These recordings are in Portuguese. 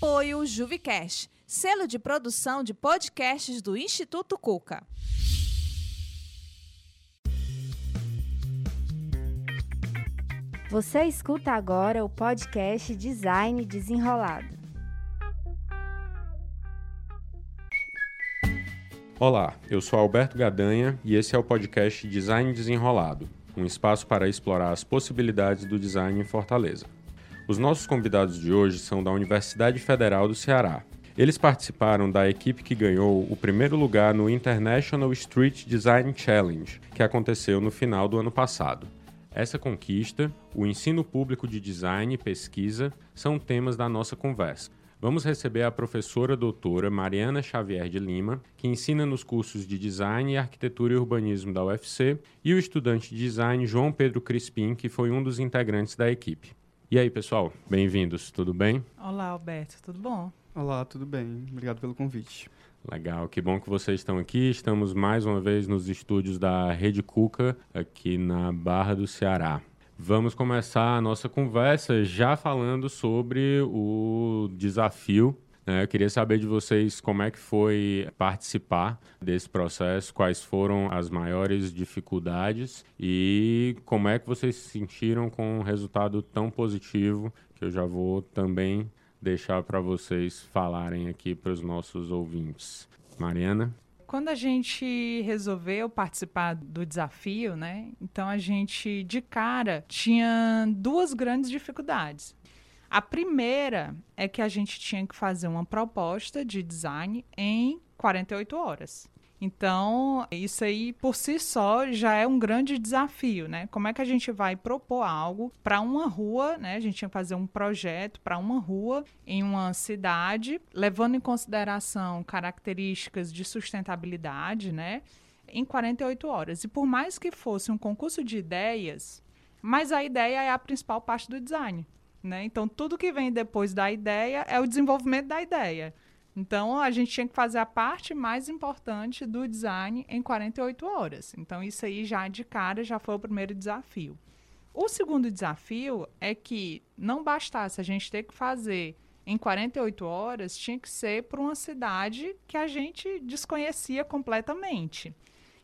Apoio Juvicast, selo de produção de podcasts do Instituto Cuca. Você escuta agora o podcast Design Desenrolado. Olá, eu sou Alberto Gadanha e esse é o podcast Design Desenrolado, um espaço para explorar as possibilidades do design em Fortaleza. Os nossos convidados de hoje são da Universidade Federal do Ceará. Eles participaram da equipe que ganhou o primeiro lugar no International Street Design Challenge, que aconteceu no final do ano passado. Essa conquista, o ensino público de design e pesquisa são temas da nossa conversa. Vamos receber a professora doutora Mariana Xavier de Lima, que ensina nos cursos de Design, Arquitetura e Urbanismo da UFC, e o estudante de Design João Pedro Crispim, que foi um dos integrantes da equipe. E aí, pessoal, bem-vindos, tudo bem? Olá, Alberto, tudo bom? Olá, tudo bem? Obrigado pelo convite. Legal, que bom que vocês estão aqui. Estamos mais uma vez nos estúdios da Rede Cuca, aqui na Barra do Ceará. Vamos começar a nossa conversa já falando sobre o desafio? Eu queria saber de vocês como é que foi participar desse processo, quais foram as maiores dificuldades e como é que vocês se sentiram com um resultado tão positivo que eu já vou também deixar para vocês falarem aqui para os nossos ouvintes. Mariana? Quando a gente resolveu participar do desafio, né? Então a gente de cara tinha duas grandes dificuldades. A primeira é que a gente tinha que fazer uma proposta de design em 48 horas. Então, isso aí por si só já é um grande desafio, né? Como é que a gente vai propor algo para uma rua, né? A gente tinha que fazer um projeto para uma rua em uma cidade, levando em consideração características de sustentabilidade, né? Em 48 horas. E por mais que fosse um concurso de ideias, mas a ideia é a principal parte do design. Né? Então, tudo que vem depois da ideia é o desenvolvimento da ideia. Então, a gente tinha que fazer a parte mais importante do design em 48 horas. Então, isso aí já de cara já foi o primeiro desafio. O segundo desafio é que não bastasse a gente ter que fazer em 48 horas, tinha que ser para uma cidade que a gente desconhecia completamente.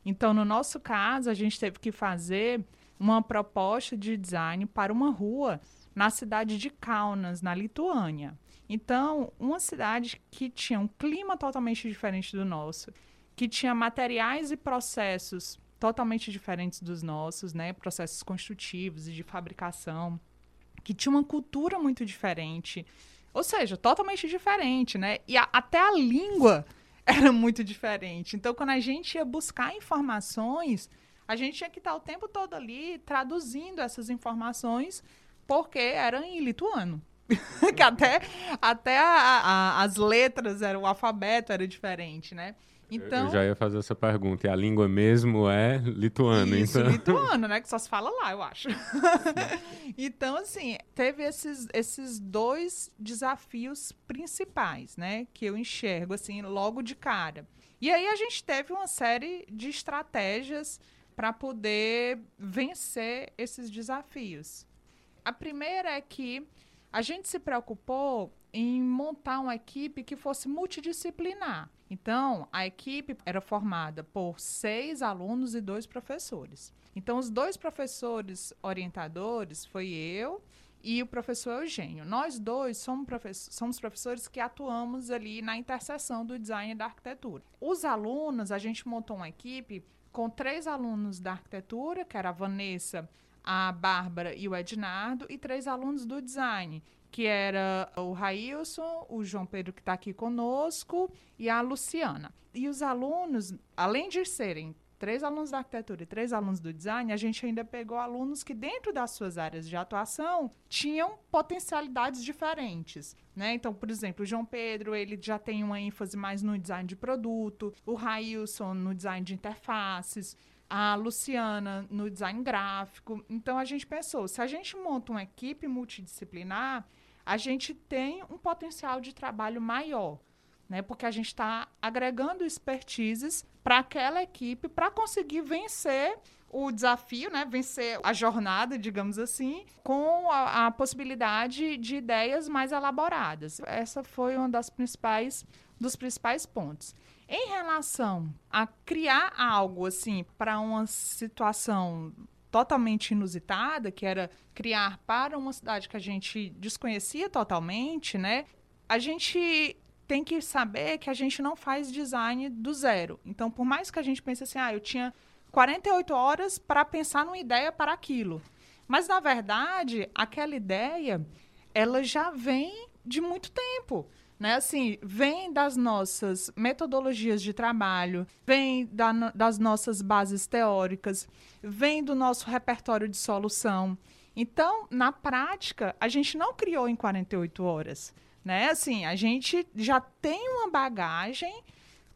Então, no nosso caso, a gente teve que fazer uma proposta de design para uma rua na cidade de Kaunas, na Lituânia. Então, uma cidade que tinha um clima totalmente diferente do nosso, que tinha materiais e processos totalmente diferentes dos nossos, né? Processos construtivos e de fabricação, que tinha uma cultura muito diferente, ou seja, totalmente diferente, né? E a, até a língua era muito diferente. Então, quando a gente ia buscar informações, a gente tinha que estar o tempo todo ali traduzindo essas informações porque era em lituano. que até, até a, a, as letras, era, o alfabeto era diferente, né? Então, eu já ia fazer essa pergunta. E a língua mesmo é lituano, isso, então. lituano, né? Que só se fala lá, eu acho. então, assim, teve esses, esses dois desafios principais, né? Que eu enxergo, assim, logo de cara. E aí a gente teve uma série de estratégias para poder vencer esses desafios. A primeira é que a gente se preocupou em montar uma equipe que fosse multidisciplinar. Então, a equipe era formada por seis alunos e dois professores. Então, os dois professores orientadores foi eu e o professor Eugênio. Nós dois somos, professores, somos professores que atuamos ali na interseção do design e da arquitetura. Os alunos, a gente montou uma equipe com três alunos da arquitetura, que era a Vanessa, a Bárbara e o Ednardo, e três alunos do design, que era o Railson, o João Pedro, que está aqui conosco, e a Luciana. E os alunos, além de serem três alunos da arquitetura e três alunos do design, a gente ainda pegou alunos que, dentro das suas áreas de atuação, tinham potencialidades diferentes. Né? Então, por exemplo, o João Pedro ele já tem uma ênfase mais no design de produto, o Railson no design de interfaces, a Luciana no design gráfico. Então a gente pensou, se a gente monta uma equipe multidisciplinar, a gente tem um potencial de trabalho maior, né? Porque a gente está agregando expertises para aquela equipe para conseguir vencer o desafio, né, vencer a jornada, digamos assim, com a, a, possibilidade de ideias mais elaboradas. Essa foi uma das principais dos principais pontos. Em relação a criar algo assim para uma situação totalmente inusitada, que era criar para uma cidade que a gente desconhecia totalmente, né? A gente tem que saber que a gente não faz design do zero. Então, por mais que a gente pense assim, ah, eu tinha 48 horas para pensar numa ideia para aquilo. Mas, na verdade, aquela ideia, ela já vem de muito tempo. Né? Assim, vem das nossas metodologias de trabalho, vem da, das nossas bases teóricas, vem do nosso repertório de solução. Então, na prática, a gente não criou em 48 horas. Né? Assim, a gente já tem uma bagagem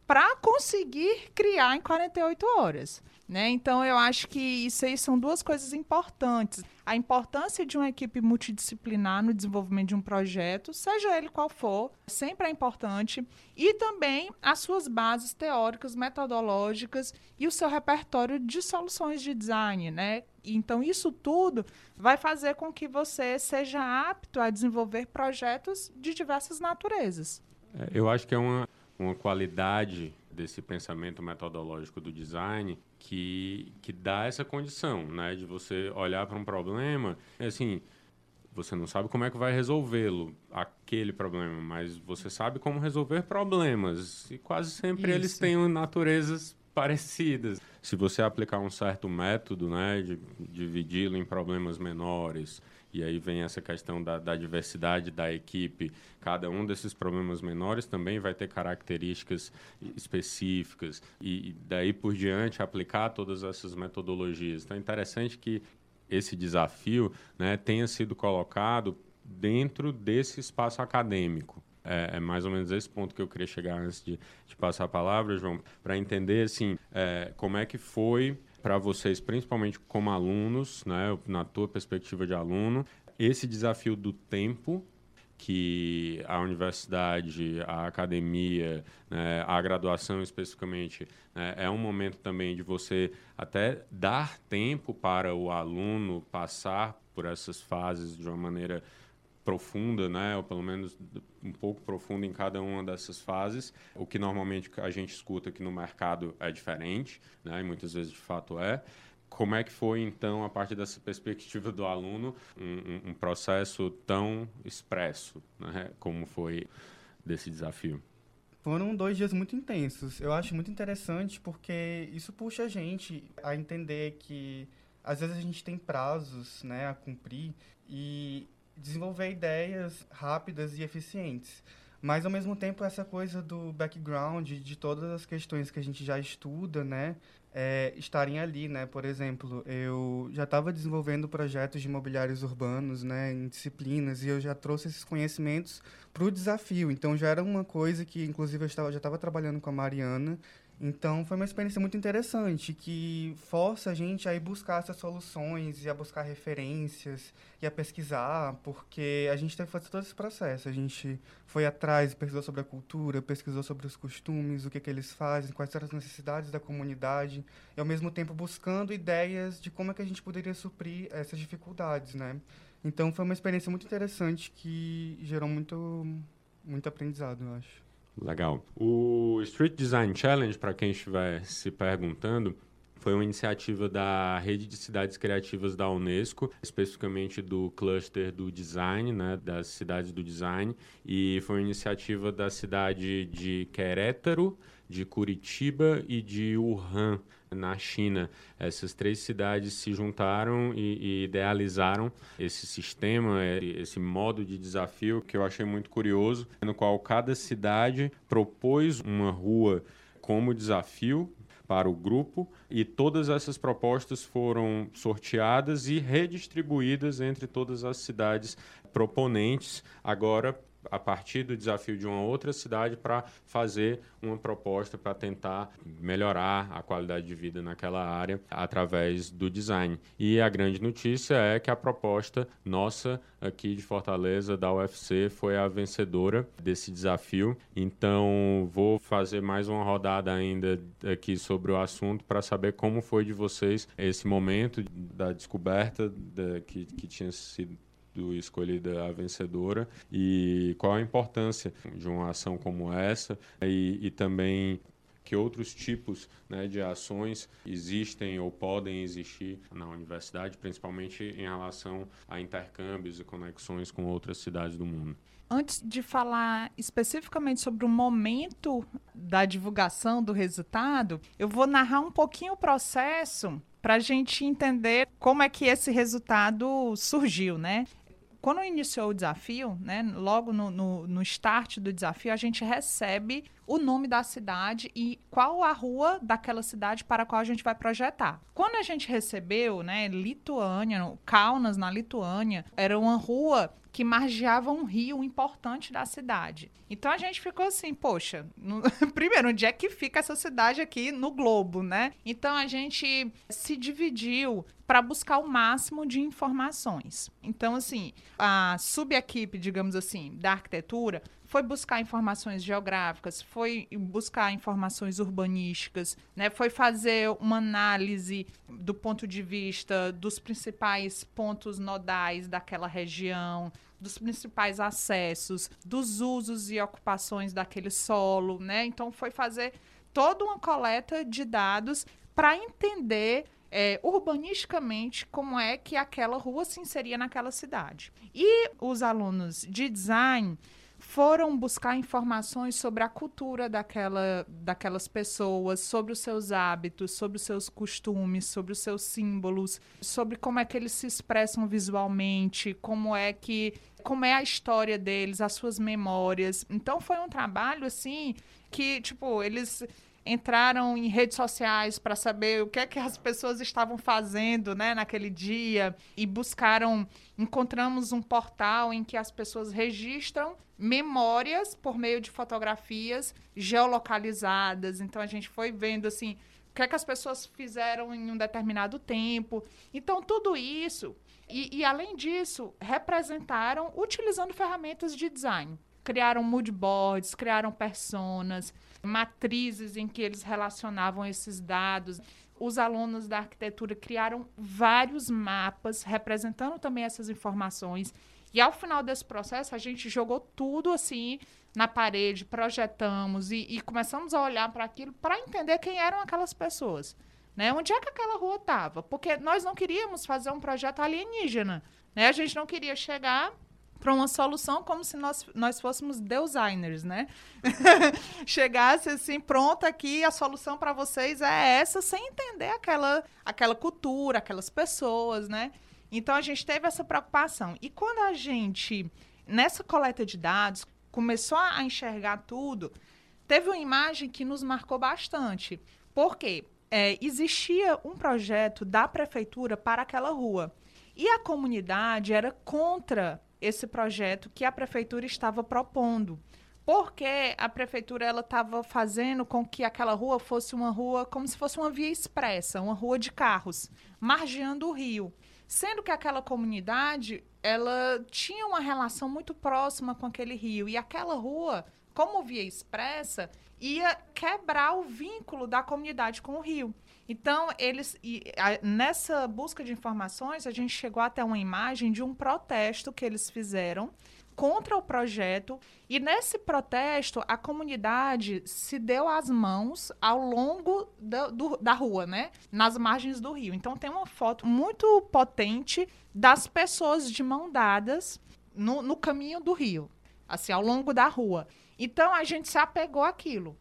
para conseguir criar em 48 horas. Né? Então, eu acho que isso aí são duas coisas importantes. A importância de uma equipe multidisciplinar no desenvolvimento de um projeto, seja ele qual for, sempre é importante. E também as suas bases teóricas, metodológicas e o seu repertório de soluções de design. Né? Então, isso tudo vai fazer com que você seja apto a desenvolver projetos de diversas naturezas. É, eu acho que é uma, uma qualidade desse pensamento metodológico do design que, que dá essa condição, né? De você olhar para um problema, assim, você não sabe como é que vai resolvê-lo, aquele problema, mas você sabe como resolver problemas. E quase sempre Isso. eles têm naturezas parecidas. Se você aplicar um certo método, né, de dividi-lo em problemas menores, e aí vem essa questão da, da, diversidade da equipe. Cada um desses problemas menores também vai ter características específicas. E, daí por diante aplicar todas essas metodologias. Então é interessante que esse desafio né, tenha sido colocado dentro desse espaço acadêmico. É, é, mais ou menos esse ponto que eu queria chegar antes de, de passar a palavra, João, para entender assim é, como é que foi para vocês, principalmente como alunos, né, na tua perspectiva de aluno, esse desafio do tempo que a universidade, a academia, né, a graduação especificamente, né, é um momento também de você até dar tempo para o aluno passar por essas fases de uma maneira profunda, né, ou pelo menos um pouco profunda em cada uma dessas fases. O que normalmente a gente escuta aqui no mercado é diferente, né, e muitas vezes de fato é. Como é que foi, então, a partir dessa perspectiva do aluno, um, um processo tão expresso, né, como foi desse desafio? Foram dois dias muito intensos. Eu acho muito interessante porque isso puxa a gente a entender que às vezes a gente tem prazos né, a cumprir e desenvolver ideias rápidas e eficientes. Mas, ao mesmo tempo, essa coisa do background, de todas as questões que a gente já estuda, né, é, estarem ali, né? Por exemplo, eu já estava desenvolvendo projetos de imobiliários urbanos, né, em disciplinas, e eu já trouxe esses conhecimentos para o desafio. Então, já era uma coisa que, inclusive, eu estava, já estava trabalhando com a Mariana, então foi uma experiência muito interessante que força a gente a ir buscar essas soluções e a buscar referências e a pesquisar, porque a gente teve que fazer todo esse processo. A gente foi atrás, pesquisou sobre a cultura, pesquisou sobre os costumes, o que, que eles fazem, quais eram as necessidades da comunidade, e ao mesmo tempo buscando ideias de como é que a gente poderia suprir essas dificuldades, né? Então foi uma experiência muito interessante que gerou muito, muito aprendizado, eu acho. Legal. O Street Design Challenge, para quem estiver se perguntando, foi uma iniciativa da Rede de Cidades Criativas da Unesco, especificamente do cluster do design, né, das cidades do design, e foi uma iniciativa da cidade de Querétaro, de Curitiba e de Wuhan, na China. Essas três cidades se juntaram e, e, idealizaram esse sistema, é, esse modo de desafio que eu achei muito curioso, no qual cada cidade propôs uma rua como desafio para o grupo e todas essas propostas foram sorteadas e redistribuídas entre todas as cidades proponentes, agora a partir do desafio de uma outra cidade para fazer uma proposta para tentar melhorar a qualidade de vida naquela área através do design. E a grande notícia é que a proposta nossa aqui de Fortaleza da UFC foi a vencedora desse desafio. Então, vou fazer mais uma rodada ainda aqui sobre o assunto para saber como foi de vocês esse momento da descoberta que, que tinha sido escolhida a vencedora e qual a importância de uma ação como essa e, e também que outros tipos né, de ações existem ou podem existir na universidade, principalmente em relação a intercâmbios e conexões com outras cidades do mundo. Antes de falar especificamente sobre o momento da divulgação do resultado, eu vou narrar um pouquinho o processo para a gente entender como é que esse resultado surgiu, né? Quando iniciou o desafio, né, logo no, no, no start do desafio, a gente recebe o nome da cidade e qual a rua daquela cidade para a qual a gente vai projetar. Quando a gente recebeu, né, Lituânia, Kaunas na Lituânia, era uma rua que margeava um rio importante da cidade. Então a gente ficou assim, poxa, no... primeiro, onde é que fica essa cidade aqui no globo, né? Então a gente se dividiu para buscar o máximo de informações. Então, assim, a subequipe, digamos assim, da arquitetura foi buscar informações geográficas, foi buscar informações urbanísticas, né? foi fazer uma análise do ponto de vista dos principais pontos nodais daquela região, dos principais acessos, dos usos e ocupações daquele solo, né? Então foi fazer toda uma coleta de dados para entender é, urbanisticamente como é que aquela rua se inseria naquela cidade. E os alunos de design foram buscar informações sobre a cultura daquela, daquelas pessoas, sobre os seus hábitos, sobre os seus costumes, sobre os seus símbolos, sobre como é que eles se expressam visualmente, como é que como é a história deles, as suas memórias. Então foi um trabalho assim que, tipo, eles entraram em redes sociais para saber o que é que as pessoas estavam fazendo, né, naquele dia e buscaram, encontramos um portal em que as pessoas registram memórias por meio de fotografias geolocalizadas. Então a gente foi vendo assim, o que é que as pessoas fizeram em um determinado tempo. Então tudo isso e, e além disso, representaram utilizando ferramentas de design criaram mood boards, criaram personas, matrizes em que eles relacionavam esses dados. Os alunos da arquitetura criaram vários mapas representando também essas informações. E ao final desse processo, a gente jogou tudo assim na parede, projetamos e, e começamos a olhar para aquilo para entender quem eram aquelas pessoas. Né? Onde é que aquela rua estava? Porque nós não queríamos fazer um projeto alienígena. Né? A gente não queria chegar para uma solução como se nós, nós fôssemos designers, né? Chegasse assim, pronto aqui, a solução para vocês é essa, sem entender aquela, aquela cultura, aquelas pessoas, né? Então a gente teve essa preocupação. E quando a gente, nessa coleta de dados, começou a enxergar tudo, teve uma imagem que nos marcou bastante. Por quê? É, existia um projeto da prefeitura para aquela rua. E a comunidade era contra esse projeto que a prefeitura estava propondo. Porque a prefeitura ela estava fazendo com que aquela rua fosse uma rua como se fosse uma via expressa, uma rua de carros, margeando o rio. Sendo que aquela comunidade ela tinha uma relação muito próxima com aquele rio e aquela rua, como via expressa, ia quebrar o vínculo da comunidade com o rio. Então, eles e, a, nessa busca de informações, a gente chegou até uma imagem de um protesto que eles fizeram contra o projeto. E nesse protesto, a comunidade se deu as mãos ao longo da, do, da rua, né? Nas margens do rio. Então tem uma foto muito potente das pessoas de mão dadas no, no caminho do rio, assim, ao longo da rua. Então a gente se apegou àquilo.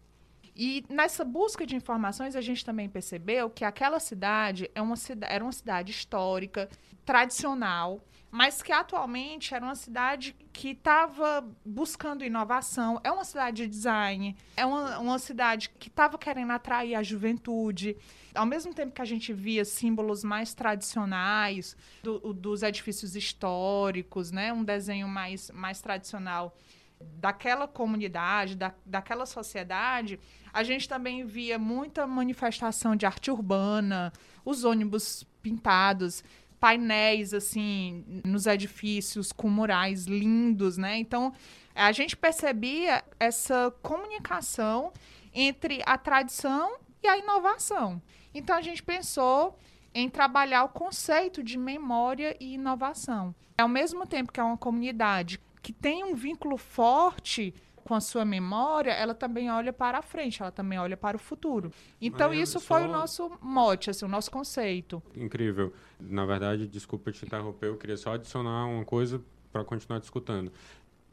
E nessa busca de informações, a gente também percebeu que aquela cidade é uma era uma cidade histórica, tradicional, mas que atualmente era uma cidade que estava buscando inovação. É uma cidade de design, é uma, uma cidade que estava querendo atrair a juventude. Ao mesmo tempo que a gente via símbolos mais tradicionais do, dos edifícios históricos, né? um desenho mais, mais tradicional daquela comunidade, da, daquela sociedade, a gente também via muita manifestação de arte urbana, os ônibus pintados, painéis assim nos edifícios com murais lindos, né? Então a gente percebia essa comunicação entre a tradição e a inovação. Então a gente pensou em trabalhar o conceito de memória e inovação. Ao mesmo tempo que é uma comunidade que tem um vínculo forte com a sua memória, ela também olha para a frente, ela também olha para o futuro. Então, Mas isso só... foi o nosso mote, assim, o nosso conceito. Incrível. Na verdade, desculpa te interromper, eu queria só adicionar uma coisa para continuar discutindo.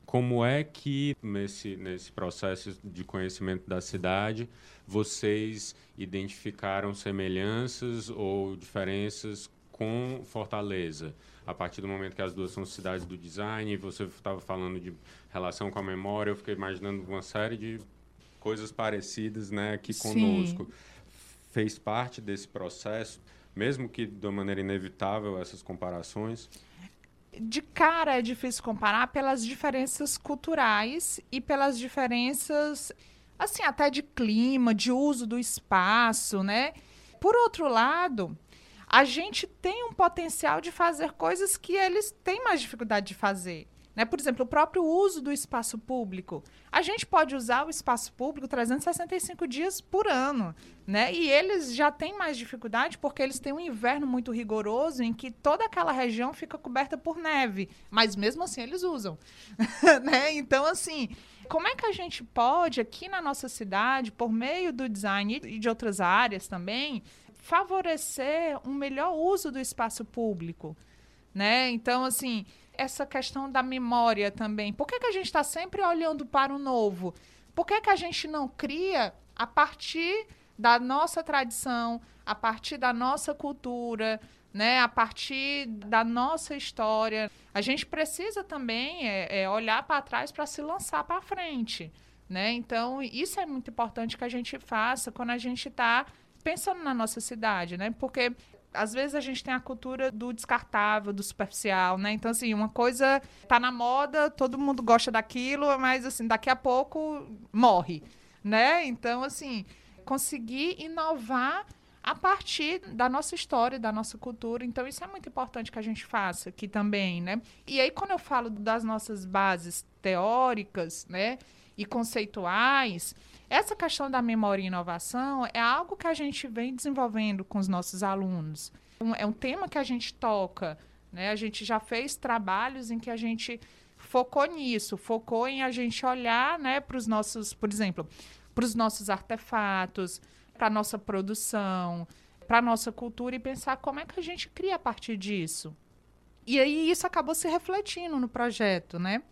Como é que, nesse, nesse processo de conhecimento da cidade, vocês identificaram semelhanças ou diferenças com Fortaleza? A partir do momento que as duas são cidades do design, você estava falando de relação com a memória, eu fiquei imaginando uma série de coisas parecidas né, aqui Sim. conosco. Fez parte desse processo, mesmo que de uma maneira inevitável essas comparações? De cara é difícil comparar pelas diferenças culturais e pelas diferenças, assim, até de clima, de uso do espaço, né? Por outro lado, a gente tem um potencial de fazer coisas que eles têm mais dificuldade de fazer. Né? Por exemplo, o próprio uso do espaço público. A gente pode usar o espaço público 365 dias por ano. Né? E eles já têm mais dificuldade porque eles têm um inverno muito rigoroso em que toda aquela região fica coberta por neve. Mas mesmo assim eles usam. né? Então, assim, como é que a gente pode, aqui na nossa cidade, por meio do design e de outras áreas também, favorecer um melhor uso do espaço público, né? Então, assim, essa questão da memória também. Por que, que a gente está sempre olhando para o novo? Por que, que a gente não cria a partir da nossa tradição, a partir da nossa cultura, né? A partir da nossa história. A gente precisa também é, é olhar para trás para se lançar para frente, né? Então, isso é muito importante que a gente faça quando a gente está pensando na nossa cidade, né? Porque às vezes a gente tem a cultura do descartável, do superficial, né? Então, assim, uma coisa tá na moda, todo mundo gosta daquilo, mas, assim, daqui a pouco morre, né? Então, assim, conseguir inovar a partir da nossa história, da nossa cultura. Então, isso é muito importante que a gente faça aqui também, né? E aí, quando eu falo das nossas bases teóricas, né, e conceituais, essa questão da memória e inovação é algo que a gente vem desenvolvendo com os nossos alunos. É um tema que a gente toca, né? A gente já fez trabalhos em que a gente focou nisso, focou em a gente olhar, né, para os nossos, por exemplo, para os nossos artefatos, para a nossa produção, para a nossa cultura e pensar como é que a gente cria a partir disso. E aí isso acabou se refletindo no projeto, né?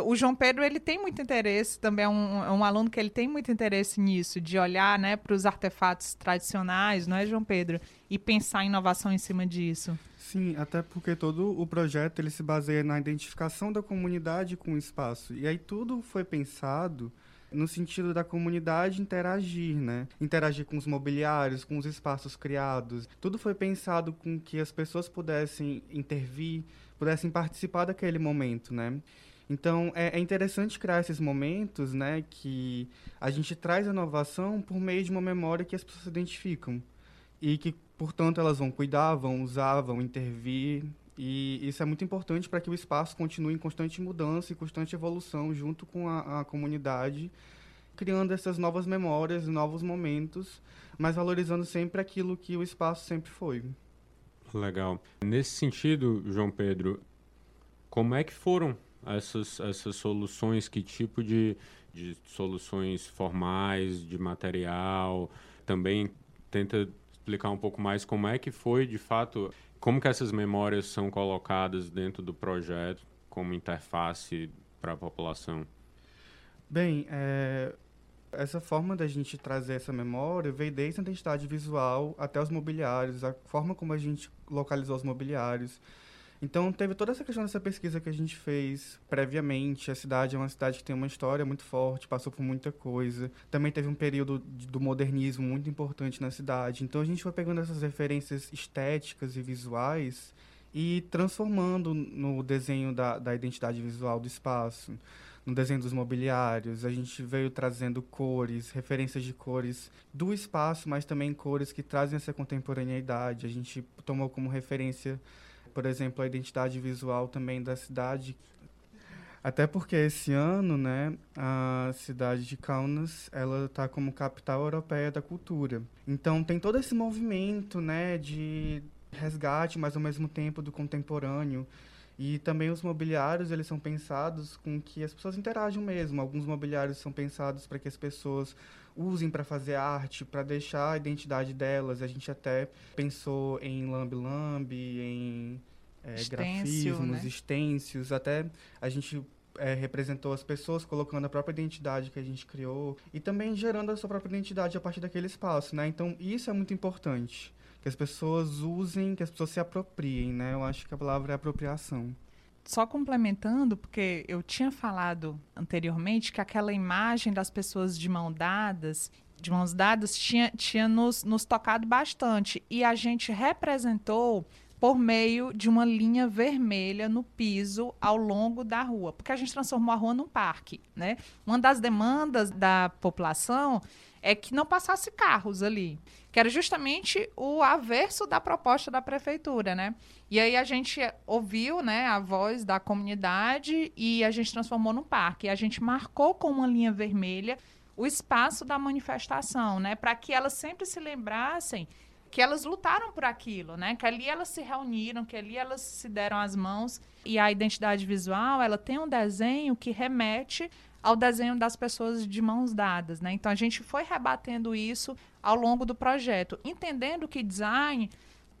O João Pedro ele tem muito interesse, também é um, é um aluno que ele tem muito interesse nisso, de olhar né, para os artefatos tradicionais, não é, João Pedro? E pensar inovação em cima disso. Sim, até porque todo o projeto ele se baseia na identificação da comunidade com o espaço. E aí tudo foi pensado no sentido da comunidade interagir, né? Interagir com os mobiliários, com os espaços criados. Tudo foi pensado com que as pessoas pudessem intervir, pudessem participar daquele momento, né? Então, é, é, interessante criar esses momentos, né, que a gente traz a inovação por meio de uma memória que as pessoas identificam e que, portanto, elas vão cuidar, vão usar, vão intervir. E isso é muito importante para que o espaço continue em constante mudança e constante evolução junto com a, a comunidade, criando essas novas memórias, novos momentos, mas valorizando sempre aquilo que o espaço sempre foi. Legal. Nesse sentido, João Pedro, como é que foram essas, essas soluções, que tipo de, de soluções formais, de material, também tenta explicar um pouco mais como é que foi, de fato, como que essas memórias são colocadas dentro do projeto como interface para a população? Bem, é, essa forma da gente trazer essa memória veio desde a identidade visual até os mobiliários, a forma como a gente localizou os mobiliários, então, teve toda essa questão dessa pesquisa que a gente fez previamente. A cidade é uma cidade que tem uma história muito forte, passou por muita coisa. Também teve um período do modernismo muito importante na cidade. Então, a gente foi pegando essas referências estéticas e visuais e transformando no desenho da, da identidade visual do espaço. no desenho dos mobiliários. A gente veio trazendo cores, referências de cores do espaço, mas também cores que trazem essa contemporaneidade. A gente tomou como referência, por exemplo, a identidade visual também da cidade. Até porque esse ano, né, a cidade de Kaunas, ela está como capital europeia da cultura. Então tem todo esse movimento, né, de resgate, mas ao mesmo tempo do contemporâneo. E também os mobiliários, eles são pensados com que as pessoas interajam mesmo. Alguns mobiliários são pensados para que as pessoas usem para fazer arte, para deixar a identidade delas. A gente até pensou em lambe-lambe, em é, Estêncil, grafismos, né? estêncios, até a gente é, representou as pessoas colocando a própria identidade que a gente criou e também gerando a sua própria identidade a partir daquele espaço, né? Então isso é muito importante, que as pessoas usem, que as pessoas se apropriem, né? Eu acho que a palavra é apropriação. Só complementando, porque eu tinha falado anteriormente que aquela imagem das pessoas de mão dadas, de mãos dadas, tinha, tinha nos, nos tocado bastante. E a gente representou por meio de uma linha vermelha no piso ao longo da rua, porque a gente transformou a rua num parque, né? Uma das demandas da população é que não passasse carros ali, que era justamente o averso da proposta da prefeitura, né? E aí a gente ouviu, né, a voz da comunidade e a gente transformou num parque. E a gente marcou com uma linha vermelha o espaço da manifestação, né, para que elas sempre se lembrassem que elas lutaram por aquilo, né? Que ali elas se reuniram, que ali elas se deram as mãos. E a identidade visual, ela tem um desenho que remete ao desenho das pessoas de mãos dadas, né? Então a gente foi rebatendo isso ao longo do projeto, entendendo que design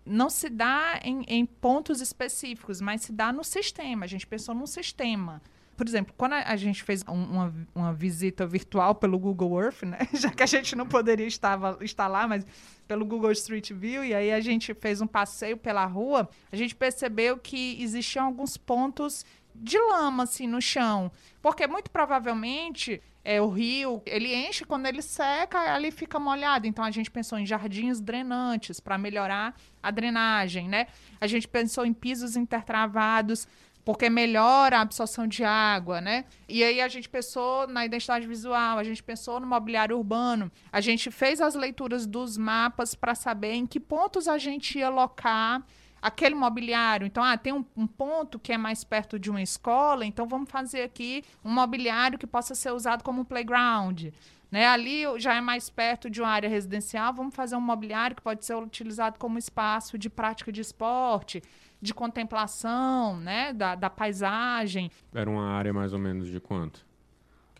não se dá em, em pontos específicos, mas se dá no sistema. A gente pensou num sistema. Por exemplo, quando a, gente fez um- uma, uma visita virtual pelo Google Earth, né? já que a gente não poderia estar, estar lá, mas pelo Google Street View, e aí a gente fez um passeio pela rua, a gente percebeu que existiam alguns pontos de lama assim no chão, porque muito provavelmente é o rio, ele enche quando ele seca, ali fica molhado. Então a gente pensou em jardins drenantes para melhorar a drenagem, né? A gente pensou em pisos intertravados porque melhora a absorção de água, né? E aí a gente pensou na identidade visual, a gente pensou no mobiliário urbano, a gente fez as leituras dos mapas para saber em que pontos a gente ia alocar aquele mobiliário. Então, ah, tem um, um ponto que é mais perto de uma escola, então vamos fazer aqui um mobiliário que possa ser usado como playground. Né? Ali já é mais perto de uma área residencial, vamos fazer um mobiliário que pode ser utilizado como espaço de prática de esporte, de contemplação, né? da, da paisagem. Era uma área mais ou menos de quanto?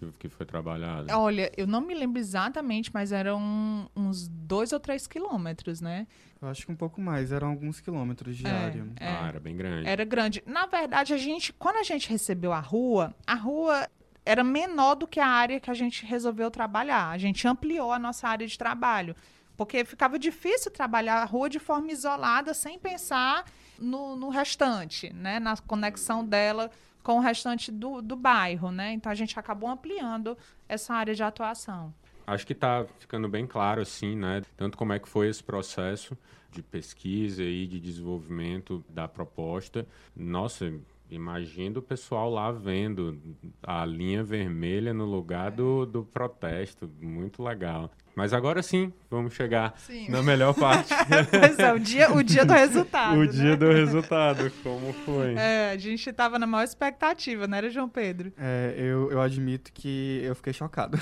Que, que foi trabalhada? Olha, eu não me lembro exatamente, mas eram uns dois ou três quilômetros, né? Eu acho que um pouco mais, eram alguns quilômetros de É, área. é. Ah, era bem grande. Era grande. Na verdade, a gente, quando a gente recebeu a rua, a rua era menor do que a área que a gente resolveu trabalhar. A gente ampliou a nossa área de trabalho. Porque ficava difícil trabalhar a rua de forma isolada, sem pensar no, no restante, né? Na conexão dela com o restante do, do bairro, né? Então a gente acabou ampliando essa área de atuação. Acho que está ficando bem claro, assim, né? Tanto como é que foi esse processo de pesquisa e de desenvolvimento da proposta. Nossa, imagina o pessoal lá vendo a linha vermelha no lugar do, do protesto. Muito legal. Mas agora sim, vamos chegar Sim. na melhor parte. pois é, o dia, o dia do resultado. o né? dia do resultado, como foi. É, a gente estava na maior expectativa, não era, João Pedro? É, eu, eu admito que eu fiquei chocado.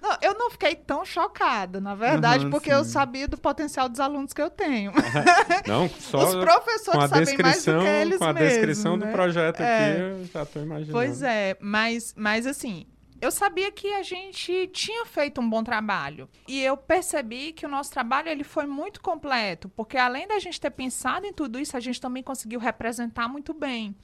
Não, eu não fiquei tão chocada, na verdade, Aham, porque eu sim. sabia do potencial dos alunos que eu tenho. Não, só Os professores sabem mais do que eles com a mesmos, descrição né? do projeto É. aqui, eu já estou imaginando. Pois é, mas, mas assim, eu sabia que a gente tinha feito um bom trabalho. E eu percebi que o nosso trabalho ele foi muito completo, porque além da gente ter pensado em tudo isso, a gente também conseguiu representar muito bem.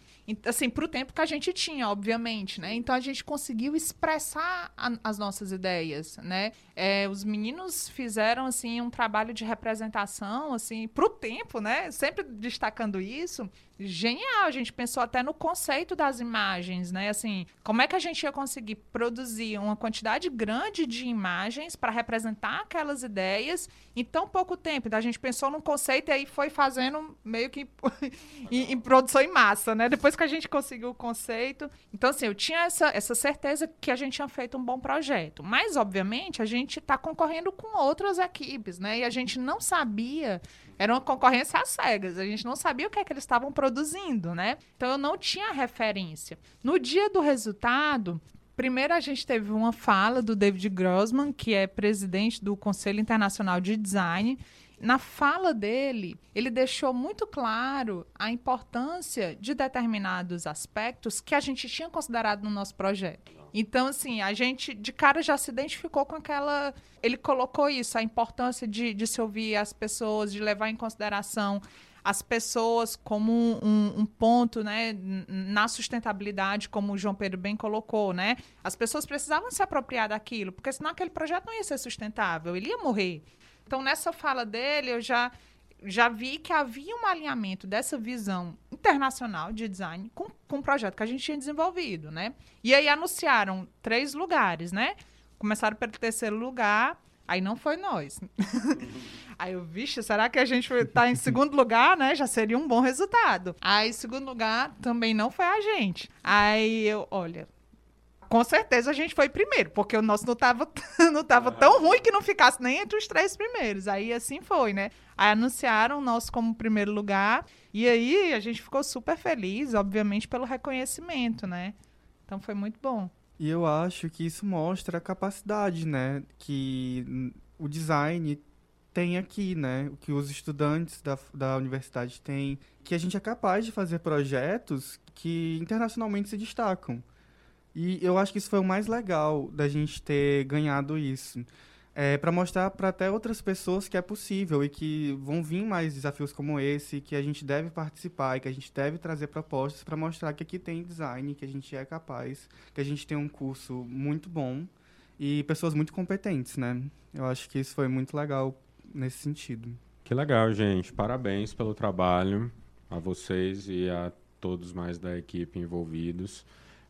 Assim, para o tempo que a gente tinha, obviamente, né? Então a gente conseguiu expressar a- as nossas ideias, né? É, os meninos fizeram assim um trabalho de representação, assim, para o tempo, né? Sempre destacando isso. Genial, a gente pensou até no conceito das imagens, né? Assim, como é que a gente ia conseguir produzir uma quantidade grande de imagens para representar aquelas ideias em tão pouco tempo? Então a gente pensou num conceito e aí foi fazendo meio que em, em produção em massa, né? Depois que a gente conseguiu o conceito. Então, assim, eu tinha essa, essa certeza que a gente tinha feito um bom projeto. Mas, obviamente, a gente está concorrendo com outras equipes, né? E a gente não sabia. Era uma concorrência às cegas. A gente não sabia o que é que eles estavam produzindo, né? Então, eu não tinha referência. No dia do resultado, Primeiro, a gente teve uma fala do David Grossman, que é presidente do Conselho Internacional de Design, na fala dele, ele deixou muito claro a importância de determinados aspectos que a gente tinha considerado no nosso projeto. Então, assim, a gente de cara já se identificou com aquela. Ele colocou isso, a importância de, de se ouvir as pessoas, de levar em consideração as pessoas como um, um, ponto né, na sustentabilidade, como o João Pedro bem colocou. Né? As pessoas precisavam se apropriar daquilo, porque senão aquele projeto não ia ser sustentável, ele ia morrer. Então, nessa fala dele, eu já, já vi que havia um alinhamento dessa visão internacional de design com, com o projeto que a gente tinha desenvolvido, né? E aí anunciaram três lugares, né? Começaram pelo terceiro lugar, aí não foi nós. Aí eu, vixe, será que a gente está em segundo lugar, né? Já seria um bom resultado. Aí, segundo lugar, também não foi a gente. Aí eu, olha, com certeza a gente foi primeiro, porque o nosso não estava não tava tão ruim que não ficasse nem entre os três primeiros. Aí assim foi, né? Aí anunciaram o nosso como primeiro lugar. E aí a gente ficou super feliz, obviamente, pelo reconhecimento, né? Então foi muito bom. E eu acho que isso mostra a capacidade, né? Que o design tem aqui, né? O que os estudantes da, da universidade têm. Que a gente é capaz de fazer projetos que internacionalmente se destacam. E eu acho que isso foi o mais legal da gente ter ganhado isso. É, para mostrar para até outras pessoas que é possível e que vão vir mais desafios como esse, que a gente deve participar e que a gente deve trazer propostas para mostrar que aqui tem design, que a gente é capaz, que a gente tem um curso muito bom e pessoas muito competentes, né? Eu acho que isso foi muito legal nesse sentido. Que legal, gente. Parabéns pelo trabalho a vocês e a todos mais da equipe envolvidos.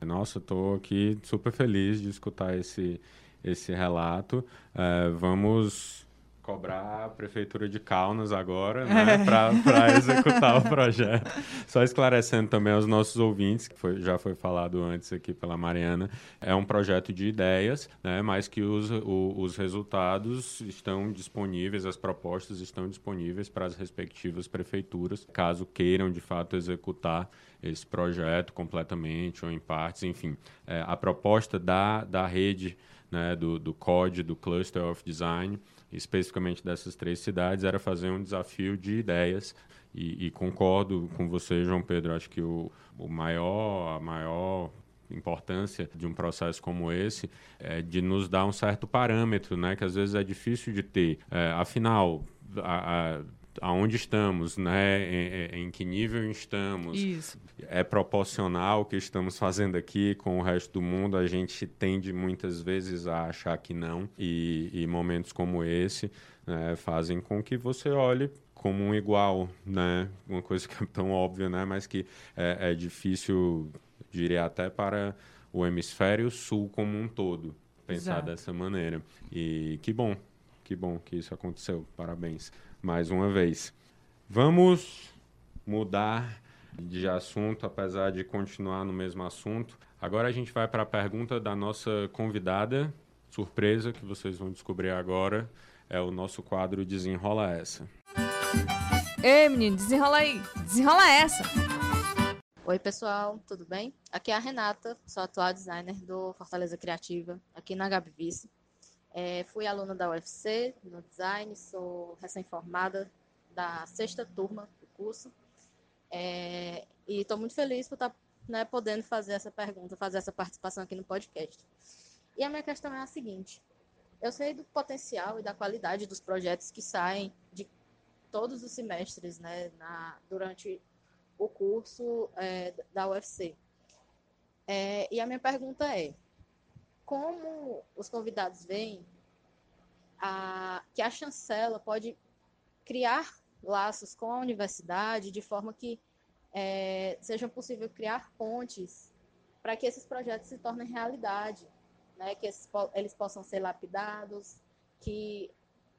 Nossa, estou aqui super feliz de escutar esse, esse relato. É, vamos cobrar a prefeitura de Kaunas agora, né, para executar o projeto. Só esclarecendo também aos nossos ouvintes, que foi, já foi falado antes aqui pela Mariana, é um projeto de ideias, né, mas que os, o, os resultados estão disponíveis, as propostas estão disponíveis para as respectivas prefeituras, caso queiram de fato executar esse projeto completamente ou em partes, enfim. É, a proposta da, da rede né, do, do CODE, do Cluster of Design, especificamente dessas três cidades, era fazer um desafio de ideias. E, e concordo com você, João Pedro, acho que o, o maior, a maior importância de um processo como esse é de nos dar um certo parâmetro, né, que às vezes é difícil de ter. É, afinal, a, a, aonde estamos, né? Em, em, que nível estamos. Isso. É proporcional o que estamos fazendo aqui com o resto do mundo. A gente tende muitas vezes a achar que não. E, e momentos como esse né, fazem com que você olhe como um igual, né? Uma coisa que é tão óbvia, né? Mas que é, é difícil, diria até para o hemisfério sul como um todo pensar Exato. dessa maneira. E que bom, que bom que isso aconteceu. Parabéns mais uma vez. Vamos mudar de assunto, apesar de continuar no mesmo assunto. Agora a gente vai para a pergunta da nossa convidada, surpresa que vocês vão descobrir agora. É o nosso quadro Desenrola Essa. Ei, menino, desenrola aí. Desenrola essa. Oi, pessoal, tudo bem? Aqui é a Renata, sou atual designer do Fortaleza Criativa, aqui na Gabi Vice. É, fui aluna da UFC no design, sou recém-formada da sexta turma do curso. É, e estou muito feliz por estar tá, né, podendo fazer essa pergunta, fazer essa participação aqui no podcast. E a minha questão é a seguinte: eu sei do potencial e da qualidade dos projetos que saem de todos os semestres né, na, durante o curso é, da UFC. É, e a minha pergunta é: como os convidados veem a, que a chancela pode criar laços com a universidade de forma que é, seja possível criar pontes para que esses projetos se tornem realidade, né? que esses, eles possam ser lapidados, que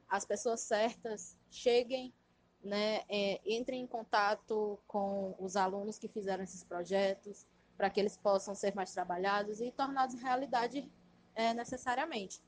as pessoas certas cheguem né, é, entrem em contato com os alunos que fizeram esses projetos, para que eles possam ser mais trabalhados e tornados realidade é, necessariamente.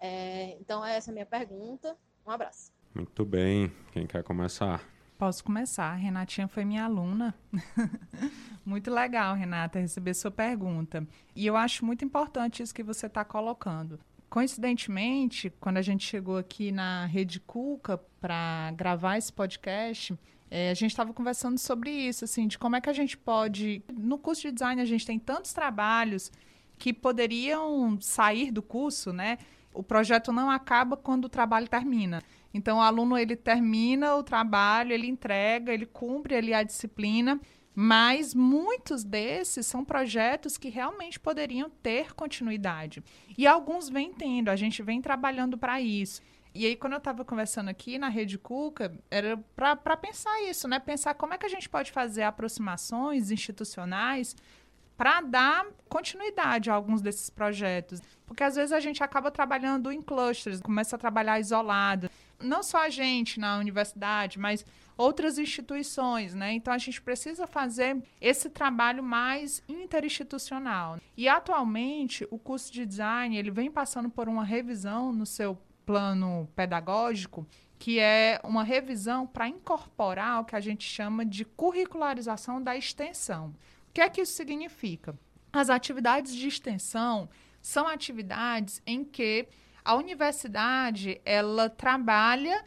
É, então, essa é a minha pergunta. Um abraço. Muito bem. Quem quer começar? Posso começar. A Renatinha foi minha aluna. muito legal, Renata, receber sua pergunta. E eu acho muito importante isso que você está colocando. Coincidentemente, quando a gente chegou aqui na Rede Cuca para gravar esse podcast, é, a gente estava conversando sobre isso, assim, de como é que a gente pode. No curso de design, a gente tem tantos trabalhos que poderiam sair do curso, né? O projeto não acaba quando o trabalho termina. Então, o aluno ele termina o trabalho, ele entrega, ele cumpre ali a disciplina, mas muitos desses são projetos que realmente poderiam ter continuidade. E alguns vêm tendo, a gente vem trabalhando para isso. E aí, quando eu estava conversando aqui na Rede Cuca, era para pensar isso, né? Pensar como é que a gente pode fazer aproximações institucionais para dar continuidade a alguns desses projetos. Porque às vezes a gente acaba trabalhando em clusters, começa a trabalhar isolado. Não só a gente na universidade, mas outras instituições, né? Então a gente precisa fazer esse trabalho mais interinstitucional. E atualmente o curso de design ele vem passando por uma revisão no seu plano pedagógico, que é uma revisão para incorporar o que a gente chama de curricularização da extensão. Que é que isso significa? As atividades de extensão são atividades em que a universidade ela trabalha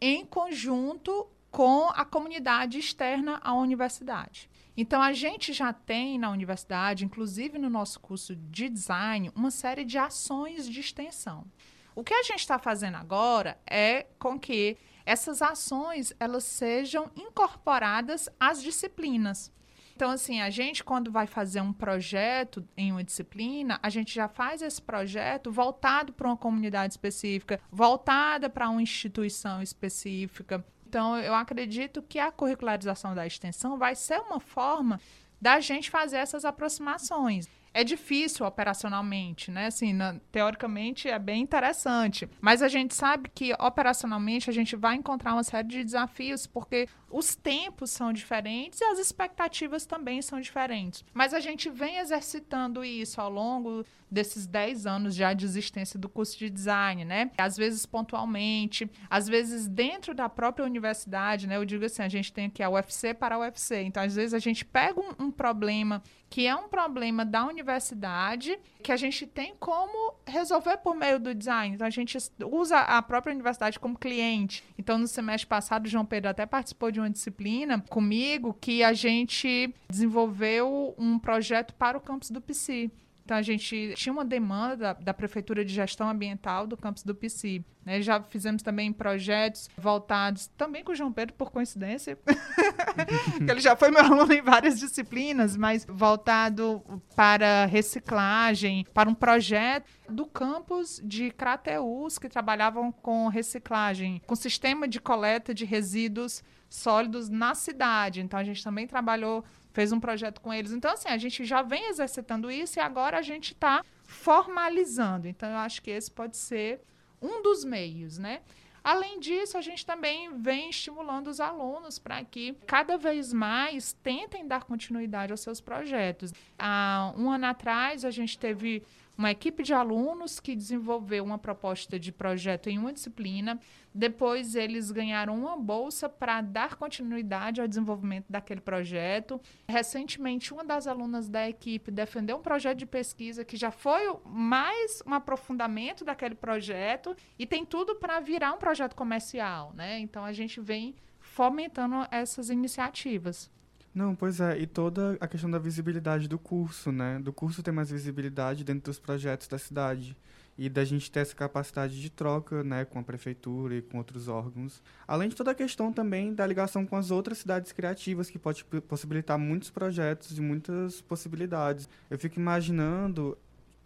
em conjunto com a comunidade externa à universidade. Então, a gente já tem na universidade, inclusive no nosso curso de design, uma série de ações de extensão. O que a gente está fazendo agora é com que essas ações elas sejam incorporadas às disciplinas. Então, assim, a gente, quando vai fazer um projeto em uma disciplina, a gente já faz esse projeto voltado para uma comunidade específica, voltada para uma instituição específica. Então, eu acredito que a curricularização da extensão vai ser uma forma da gente fazer essas aproximações é difícil operacionalmente, né? Assim, na, teoricamente é bem interessante, mas a gente sabe que operacionalmente a gente vai encontrar uma série de desafios porque os tempos são diferentes e as expectativas também são diferentes. Mas a gente vem exercitando isso ao longo desses 10 anos já de existência do curso de design, né? Às vezes pontualmente, às vezes dentro da própria universidade, né? Eu digo assim, a gente tem aqui a UFC para a UFC. Então, às vezes a gente pega um, um problema que é um problema da universidade que a gente tem como resolver por meio do design. Então, a gente usa a própria universidade como cliente. Então, no semestre passado, o João Pedro até participou de uma disciplina comigo que a gente desenvolveu um projeto para o campus do PC. Então, a gente tinha uma demanda da, da Prefeitura de Gestão Ambiental do campus do PC. Né? Já fizemos também projetos voltados, também com o João Pedro, por coincidência, que ele já foi meu aluno em várias disciplinas, mas voltado para reciclagem, para um projeto do campus de Crateus, que trabalhavam com reciclagem, com sistema de coleta de resíduos sólidos na cidade. Então, a gente também trabalhou fez um projeto com eles. Então, assim, a gente já vem exercitando isso e agora a gente está formalizando. Então, eu acho que esse pode ser um dos meios, né? Além disso, a gente também vem estimulando os alunos para que cada vez mais tentem dar continuidade aos seus projetos. Há um ano atrás, a gente teve uma equipe de alunos que desenvolveu uma proposta de projeto em uma disciplina. Depois, eles ganharam uma bolsa para dar continuidade ao desenvolvimento daquele projeto. Recentemente, uma das alunas da equipe defendeu um projeto de pesquisa que já foi mais um aprofundamento daquele projeto e tem tudo para virar um projeto comercial. Né? Então, a gente vem fomentando essas iniciativas. Não, pois é, e toda a questão da visibilidade do curso, né? Do curso ter mais visibilidade dentro dos projetos da cidade e da gente ter essa capacidade de troca, né, com a prefeitura e com outros órgãos. Além de toda a questão também da ligação com as outras cidades criativas, que pode possibilitar muitos projetos e muitas possibilidades. Eu fico imaginando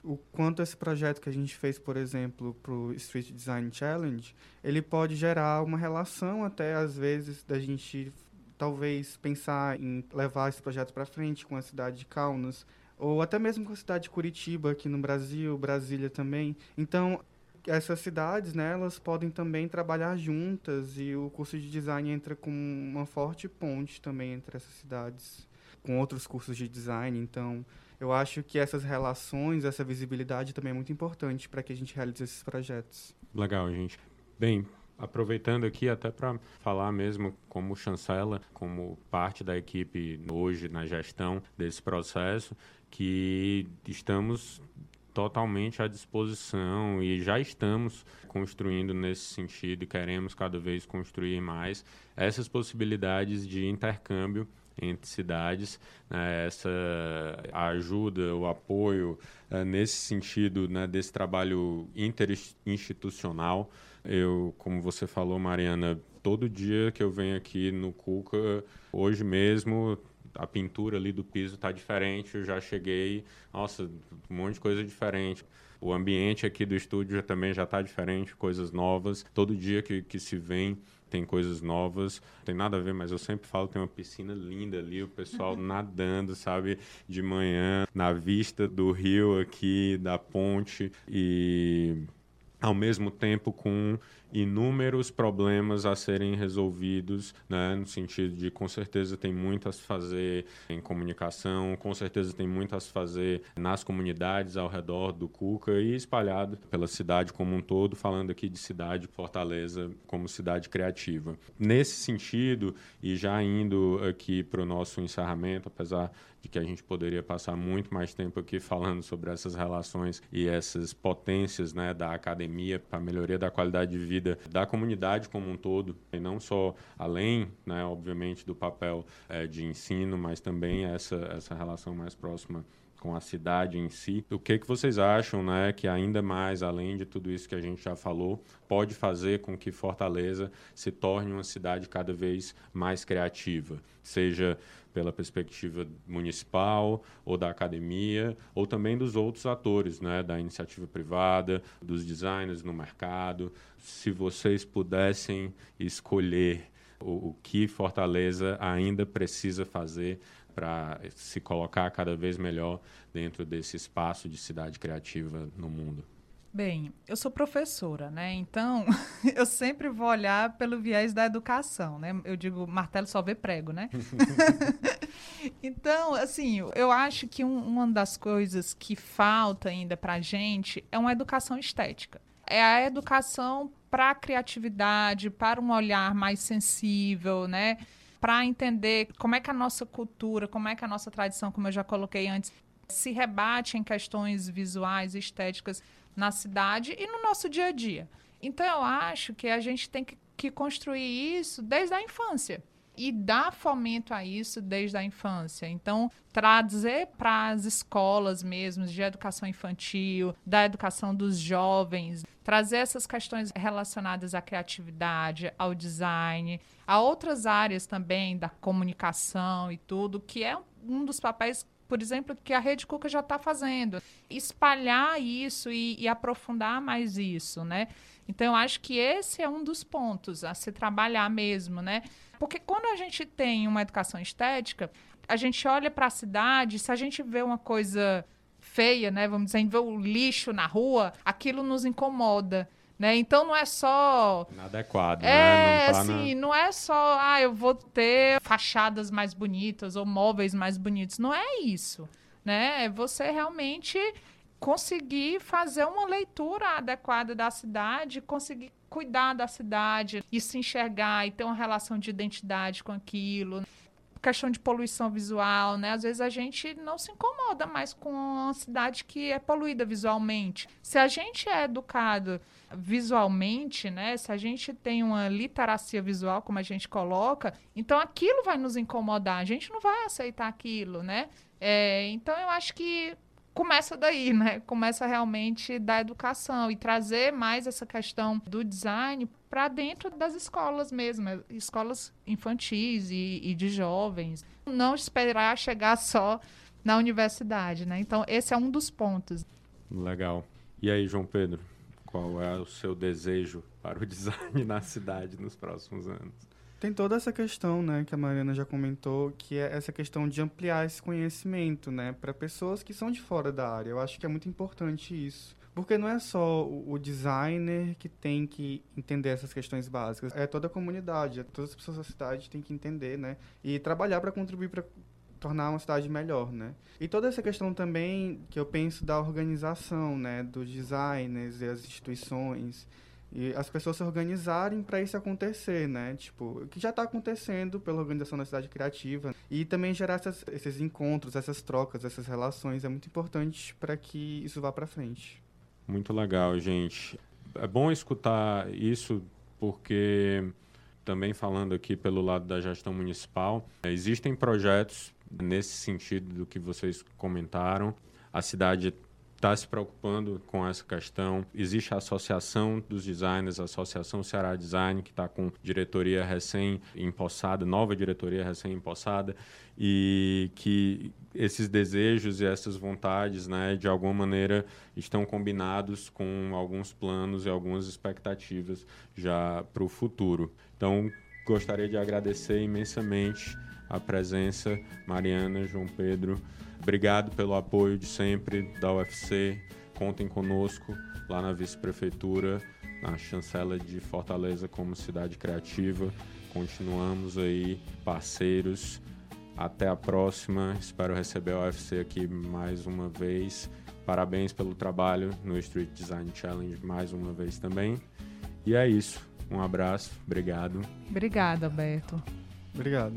o quanto esse projeto que a gente fez, por exemplo, para o Street Design Challenge, ele pode gerar uma relação até às vezes da gente talvez pensar em levar esse projeto para frente com a cidade de Kaunas, ou até mesmo com a cidade de Curitiba, aqui no Brasil, Brasília também. Então, essas cidades, né, elas podem também trabalhar juntas e o curso de design entra com uma forte ponte também entre essas cidades, com outros cursos de design. Então, eu acho que essas relações, essa visibilidade também é muito importante para que a gente realize esses projetos. Legal, gente. Bem, aproveitando aqui até para falar mesmo como chancela, como parte da equipe hoje na gestão desse processo, que estamos totalmente à disposição e já estamos construindo nesse sentido queremos cada vez construir mais essas possibilidades de intercâmbio entre cidades, né, essa ajuda, o apoio uh, nesse sentido né, desse trabalho interinstitucional. Eu, como você falou, Mariana, todo dia que eu venho aqui no Cuca, hoje mesmo a pintura ali do piso está diferente, eu já cheguei, nossa, um monte de coisa diferente. O ambiente aqui do estúdio também já está diferente, coisas novas. Todo dia que, que se vem tem coisas novas. Não tem nada a ver, mas eu sempre falo tem uma piscina linda ali, o pessoal nadando, sabe, de manhã na vista do rio aqui, da ponte e ao mesmo tempo com inúmeros problemas a serem resolvidos, né, no sentido de com certeza tem muito a se fazer em comunicação, com certeza tem muito a se fazer nas comunidades ao redor do Cuca e espalhado pela cidade como um todo, falando aqui de cidade Fortaleza como cidade criativa. Nesse sentido, e já indo aqui para o nosso encerramento, apesar de que a gente poderia passar muito mais tempo aqui falando sobre essas relações e essas potências né, da academia para a melhoria da qualidade de vida da comunidade como um todo, e não só além, né, obviamente, do papel é, de ensino, mas também essa, essa relação mais próxima com a cidade em si. O que, que vocês acham, né, que ainda mais, além de tudo isso que a gente já falou, pode fazer com que Fortaleza se torne uma cidade cada vez mais criativa, seja pela perspectiva municipal ou da academia ou também dos outros atores, né, da iniciativa privada, dos designers no mercado. Se vocês pudessem escolher o, o que Fortaleza ainda precisa fazer para se colocar cada vez melhor dentro desse espaço de cidade criativa no mundo? Bem, eu sou professora, né? Então, eu sempre vou olhar pelo viés da educação, né? Eu digo, martelo só vê prego, né? então, assim, eu acho que um, uma das coisas que falta ainda para a gente é uma educação estética. É a educação para a criatividade, para um olhar mais sensível, né? Para entender como é que a nossa cultura, como é que a nossa tradição, como eu já coloquei antes, se rebate em questões visuais estéticas na cidade e no nosso dia a dia. Então, eu acho que a gente tem que, que construir isso desde a infância e dar fomento a isso desde a infância. Então, trazer para as escolas mesmo de educação infantil, da educação dos jovens, trazer essas questões relacionadas à criatividade, ao design, a outras áreas também da comunicação e tudo, que é um dos papéis por exemplo, que a Rede Cuca já está fazendo. Espalhar isso e, e, aprofundar mais isso, né? Então, eu acho que esse é um dos pontos a se trabalhar mesmo, né? Porque quando a gente tem uma educação estética, a gente olha para a cidade, se a gente vê uma coisa feia, né? Vamos dizer, vê o lixo na rua, aquilo nos incomoda. Né? Então não é só. Inadequado, é, né? Não tá assim, na... não é só, ah, eu vou ter fachadas mais bonitas ou móveis mais bonitos. Não é isso. Né? É você realmente conseguir fazer uma leitura adequada da cidade, conseguir cuidar da cidade e se enxergar e ter uma relação de identidade com aquilo questão de poluição visual, né? Às vezes a gente não se incomoda mais com uma cidade que é poluída visualmente. Se a gente é educado visualmente, né? Se a gente tem uma literacia visual, como a gente coloca, então aquilo vai nos incomodar. A gente não vai aceitar aquilo, né? É, então eu acho que começa daí, né? Começa realmente da educação e trazer mais essa questão do design para dentro das escolas mesmo, escolas infantis e, e, de jovens. Não esperar chegar só na universidade, né? Então, esse é um dos pontos. Legal. E aí, João Pedro, qual é o seu desejo para o design na cidade nos próximos anos? Tem toda essa questão, né, que a Mariana já comentou, que é essa questão de ampliar esse conhecimento, né, para pessoas que são de fora da área. Eu acho que é muito importante isso, Porque não é só o designer que tem que entender essas questões básicas, é toda a comunidade, é todas as pessoas da cidade têm que entender, né? E trabalhar para contribuir para tornar uma cidade melhor, né? E toda essa questão também que eu penso da organização, né, dos designers e as instituições e as pessoas se organizarem para isso acontecer, né? Tipo, o que já está acontecendo pela organização da cidade criativa e também gerar essas, esses encontros, essas trocas, essas relações é muito importante para que isso vá para frente. Muito legal, gente. É bom escutar isso porque também falando aqui pelo lado da gestão municipal, existem projetos nesse sentido do que vocês comentaram. A cidade está se preocupando com essa questão. Existe a Associação dos Designers, a Associação Ceará Design, que está com diretoria recém-empossada, nova diretoria recém-empossada, e que esses desejos e essas vontades, né, de alguma maneira, estão combinados com alguns planos e algumas expectativas já para o futuro. Então, gostaria de agradecer imensamente a presença, Mariana, João Pedro. Obrigado pelo apoio de sempre da UFC. Contem conosco lá na vice-prefeitura, na chancela de Fortaleza como cidade criativa. Continuamos aí parceiros. Até a próxima. Espero receber a UFC aqui mais uma vez. Parabéns pelo trabalho no Street Design Challenge mais uma vez também. E é isso. Um abraço. Obrigado. Obrigada, Alberto. Obrigado.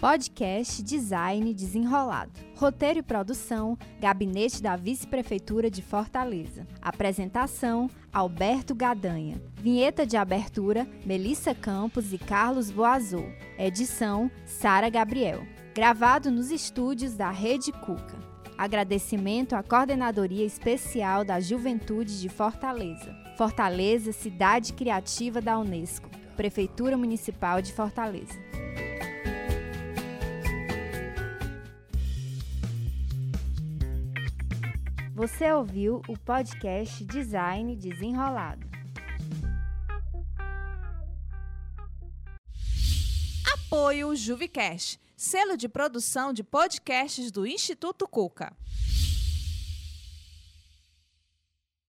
Podcast Design Desenrolado. Roteiro e produção: Gabinete da Vice-Prefeitura de Fortaleza. Apresentação: Alberto Gadanha. Vinheta de abertura: Melissa Campos e Carlos Boazou. Edição: Sara Gabriel. Gravado nos estúdios da Rede Cuca. Agradecimento à Coordenadoria Especial da Juventude de Fortaleza. Fortaleza, cidade criativa da Unesco. Prefeitura Municipal de Fortaleza. Você ouviu o podcast Design Desenrolado. Apoio Juvicast, selo de produção de podcasts do Instituto Cuca.